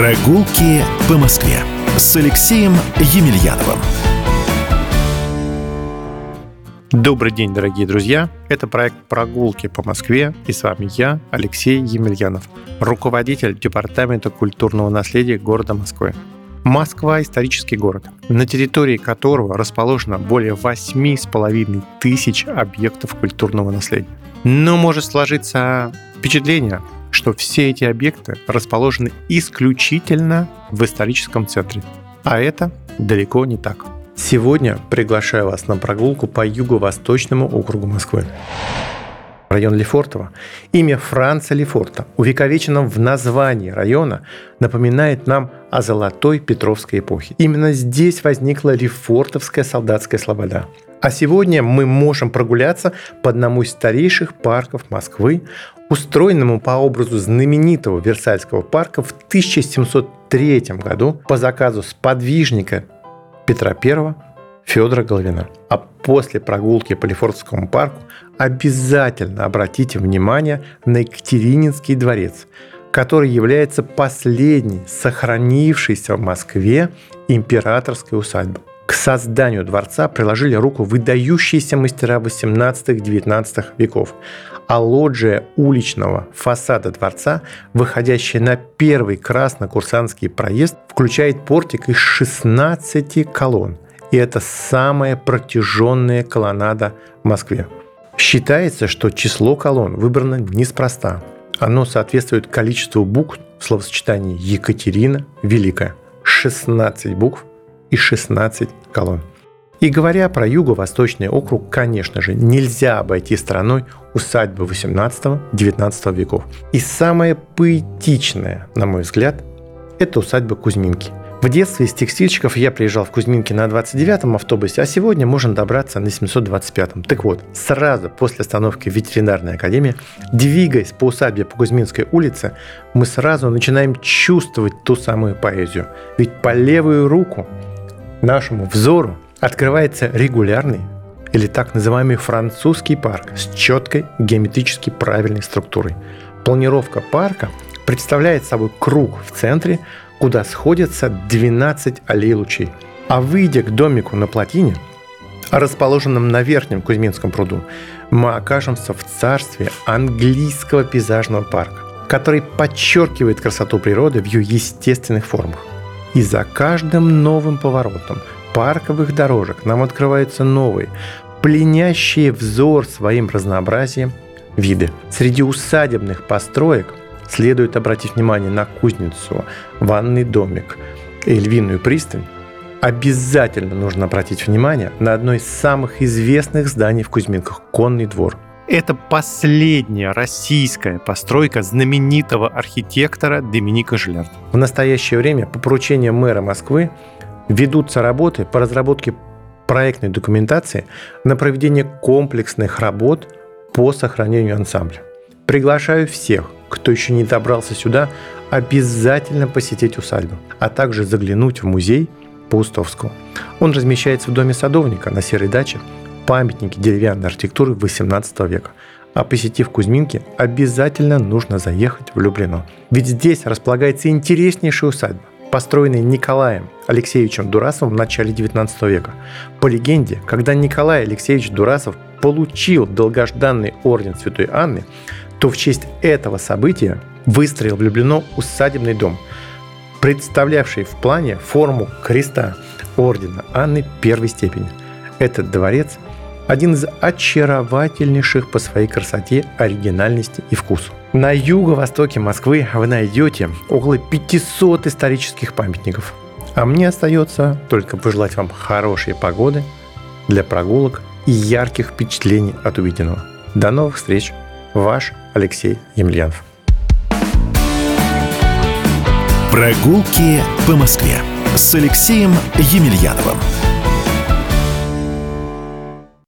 Прогулки по Москве с Алексеем Емельяновым. Добрый день, дорогие друзья! Это проект «Прогулки по Москве» и с вами я, Алексей Емельянов, руководитель Департамента культурного наследия города Москвы. Москва – исторический город, на территории которого расположено более 8,5 тысяч объектов культурного наследия. Но может сложиться впечатление, что все эти объекты расположены исключительно в историческом центре. А это далеко не так. Сегодня приглашаю вас на прогулку по юго-восточному округу Москвы. Район Лефортово. Имя Франца Лефорта, увековеченном в названии района, напоминает нам о золотой Петровской эпохе. Именно здесь возникла Лефортовская солдатская слобода. А сегодня мы можем прогуляться по одному из старейших парков Москвы, устроенному по образу знаменитого Версальского парка в 1703 году по заказу сподвижника Петра I Федора Головина. А после прогулки по Лефортовскому парку обязательно обратите внимание на Екатерининский дворец, который является последней сохранившейся в Москве императорской усадьбой. К созданию дворца приложили руку выдающиеся мастера 18-19 веков, а лоджия уличного фасада дворца, выходящая на первый красно-курсантский проезд, включает портик из 16 колонн. И это самая протяженная колоннада в Москве. Считается, что число колонн выбрано неспроста. Оно соответствует количеству букв в словосочетании Екатерина Великая. 16 букв и 16 колонн. И говоря про юго-восточный округ, конечно же, нельзя обойти стороной усадьбы 18-19 веков. И самое поэтичное, на мой взгляд, это усадьба Кузьминки. В детстве из текстильщиков я приезжал в Кузьминки на 29-м автобусе, а сегодня можно добраться на 725-м. Так вот, сразу после остановки в ветеринарной академии, двигаясь по усадьбе по Кузьминской улице, мы сразу начинаем чувствовать ту самую поэзию. Ведь по левую руку нашему взору открывается регулярный или так называемый французский парк с четкой геометрически правильной структурой. Планировка парка представляет собой круг в центре, куда сходятся 12 аллей лучей. А выйдя к домику на плотине, расположенном на верхнем Кузьминском пруду, мы окажемся в царстве английского пейзажного парка, который подчеркивает красоту природы в ее естественных формах. И за каждым новым поворотом парковых дорожек нам открываются новые, пленящие взор своим разнообразием виды. Среди усадебных построек следует обратить внимание на кузницу, ванный домик и львиную пристань. Обязательно нужно обратить внимание на одно из самых известных зданий в Кузьминках – Конный двор – это последняя российская постройка знаменитого архитектора Доминика Жилярда. В настоящее время по поручению мэра Москвы ведутся работы по разработке проектной документации на проведение комплексных работ по сохранению ансамбля. Приглашаю всех, кто еще не добрался сюда, обязательно посетить усадьбу, а также заглянуть в музей Паустовского. Он размещается в доме садовника на серой даче памятники деревянной архитектуры XVIII века. А посетив Кузьминки, обязательно нужно заехать в Люблино. Ведь здесь располагается интереснейшая усадьба, построенная Николаем Алексеевичем Дурасовым в начале XIX века. По легенде, когда Николай Алексеевич Дурасов получил долгожданный орден Святой Анны, то в честь этого события выстроил в Люблино усадебный дом, представлявший в плане форму креста ордена Анны первой степени. Этот дворец – один из очаровательнейших по своей красоте, оригинальности и вкусу. На юго-востоке Москвы вы найдете около 500 исторических памятников. А мне остается только пожелать вам хорошей погоды для прогулок и ярких впечатлений от увиденного. До новых встреч! Ваш Алексей Емельянов. Прогулки по Москве с Алексеем Емельяновым.